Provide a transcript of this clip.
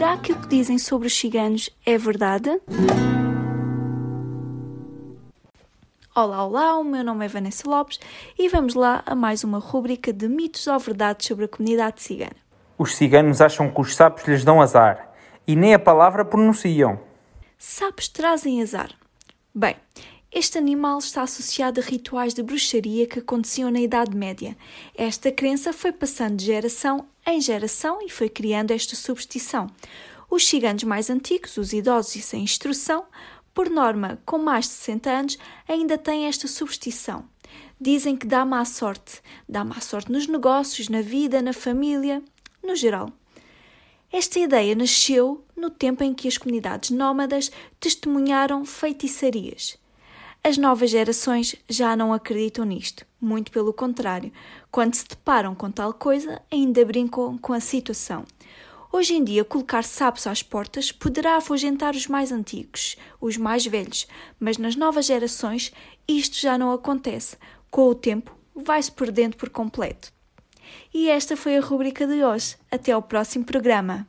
Será que o que dizem sobre os ciganos é verdade? Olá, olá, o meu nome é Vanessa Lopes e vamos lá a mais uma rúbrica de mitos ou verdades sobre a comunidade cigana. Os ciganos acham que os sapos lhes dão azar e nem a palavra pronunciam. Sapos trazem azar. Bem, este animal está associado a rituais de bruxaria que aconteciam na Idade Média. Esta crença foi passando de geração em geração e foi criando esta superstição. Os ciganos mais antigos, os idosos e sem instrução, por norma com mais de 60 anos, ainda têm esta superstição. Dizem que dá má sorte, dá má sorte nos negócios, na vida, na família, no geral. Esta ideia nasceu no tempo em que as comunidades nómadas testemunharam feitiçarias. As novas gerações já não acreditam nisto, muito pelo contrário. Quando se deparam com tal coisa, ainda brincam com a situação. Hoje em dia, colocar sapos às portas poderá afugentar os mais antigos, os mais velhos, mas nas novas gerações isto já não acontece. Com o tempo, vai-se perdendo por completo. E esta foi a rubrica de hoje. Até ao próximo programa.